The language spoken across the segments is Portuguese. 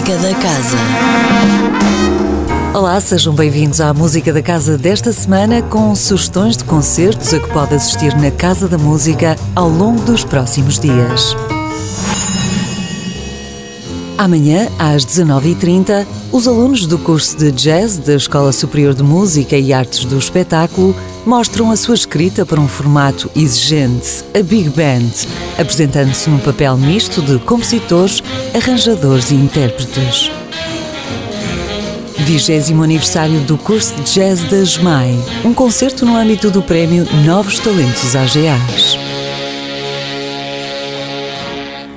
Música da Casa. Olá, sejam bem-vindos à Música da Casa desta semana com sugestões de concertos a que pode assistir na Casa da Música ao longo dos próximos dias. Amanhã, às 19h30, os alunos do curso de Jazz da Escola Superior de Música e Artes do Espetáculo mostram a sua escrita para um formato exigente, a Big Band, apresentando-se num papel misto de compositores, arranjadores e intérpretes. 20 aniversário do curso de Jazz da SMAI, um concerto no âmbito do prémio Novos Talentos AGAs.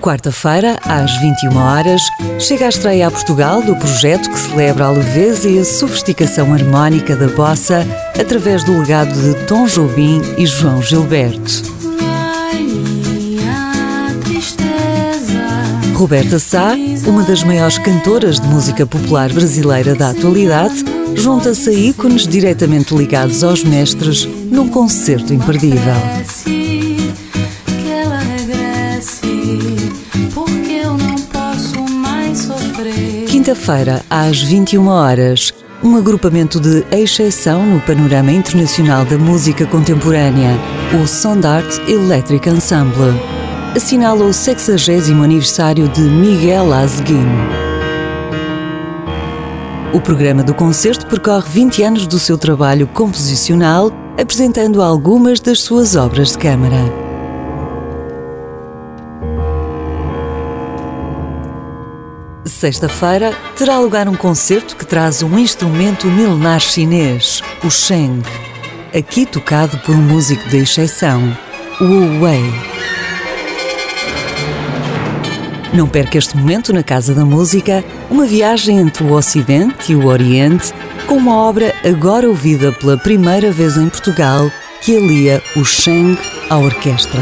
Quarta-feira, às 21 horas, chega a estreia a Portugal do projeto que celebra a leveza e a sofisticação harmónica da bossa através do legado de Tom Jobim e João Gilberto. Roberta Sá, uma das maiores cantoras de música popular brasileira da atualidade, junta-se a ícones diretamente ligados aos mestres num concerto imperdível. Quinta-feira, às 21 horas, um agrupamento de exceção no panorama internacional da música contemporânea, o Sondart Electric Ensemble, assinala o 60 aniversário de Miguel Azguin. O programa do concerto percorre 20 anos do seu trabalho composicional, apresentando algumas das suas obras de câmara. Sexta-feira terá lugar um concerto que traz um instrumento milenar chinês, o Sheng, aqui tocado por um músico de exceção, Wu Wei. Não perca este momento na Casa da Música, uma viagem entre o Ocidente e o Oriente, com uma obra agora ouvida pela primeira vez em Portugal, que alia o Sheng à orquestra.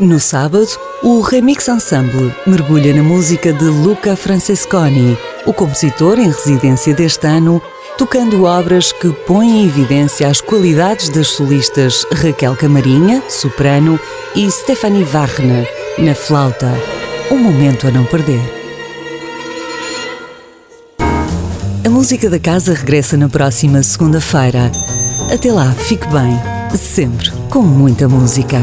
No sábado, o Remix Ensemble mergulha na música de Luca Francesconi, o compositor em residência deste ano, tocando obras que põem em evidência as qualidades das solistas Raquel Camarinha, soprano, e Stephanie Wagner, na flauta. Um momento a não perder. A música da casa regressa na próxima segunda-feira. Até lá, fique bem, sempre com muita música.